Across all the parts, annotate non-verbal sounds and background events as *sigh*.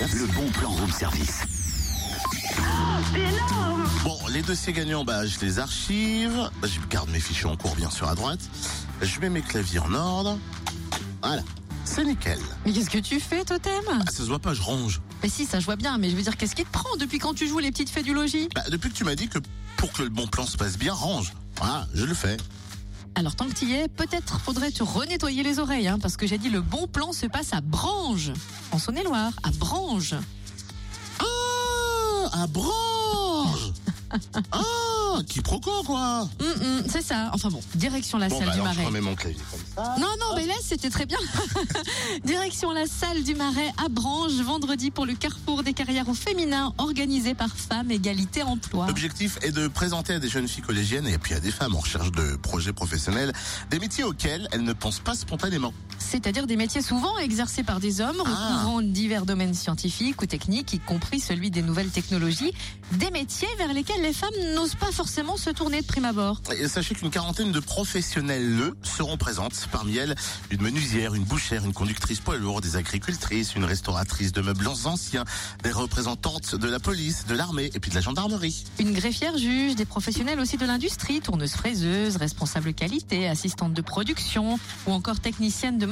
Le bon plan room service. C'est énorme Bon, les dossiers gagnants, bah, je les archive. Bah, je garde mes fichiers en cours, bien sûr, à droite. Je mets mes claviers en ordre. Voilà. C'est nickel. Mais qu'est-ce que tu fais, Totem? Ah, ça se voit pas, je range. Mais si, ça je vois bien, mais je veux dire, qu'est-ce qui te prend depuis quand tu joues les petites fées du logis? Bah, depuis que tu m'as dit que pour que le bon plan se passe bien, range. Voilà, je le fais. Alors tant que tu y es, peut-être faudrait te renettoyer les oreilles, hein, parce que j'ai dit le bon plan se passe à Brange, en Saône-et-Loire, à Brange. Ah, à Branche Ah, *laughs* quiproquo, quoi Hum, hum, c'est ça. Enfin bon, direction la Bon, salle bah, du alors, je Marais. remets mon clavier comme ça. Non, non, mais laisse, c'était très bien. *laughs* Direction la salle du Marais à Branche, vendredi pour le carrefour des carrières au féminin organisé par Femmes Égalité Emploi. L'objectif est de présenter à des jeunes filles collégiennes et puis à des femmes en recherche de projets professionnels des métiers auxquels elles ne pensent pas spontanément. C'est-à-dire des métiers souvent exercés par des hommes, Ah. recouvrant divers domaines scientifiques ou techniques, y compris celui des nouvelles technologies. Des métiers vers lesquels les femmes n'osent pas forcément se tourner de prime abord. Et sachez qu'une quarantaine de professionnels le seront présentes. Parmi elles, une menuisière, une bouchère, une conductrice poids lourd, des agricultrices, une restauratrice de meubles anciens, des représentantes de la police, de l'armée et puis de la gendarmerie. Une greffière juge, des professionnels aussi de l'industrie, tourneuse fraiseuse, responsable qualité, assistante de production ou encore technicienne de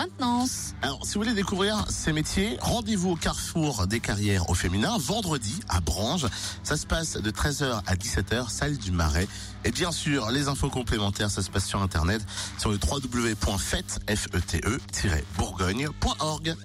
Alors, si vous voulez découvrir ces métiers, rendez-vous au carrefour des carrières au féminin, vendredi à Brange. Ça se passe de 13h à 17h, salle du Marais. Et bien sûr, les infos complémentaires, ça se passe sur Internet, sur le www.fete-bourgogne.org.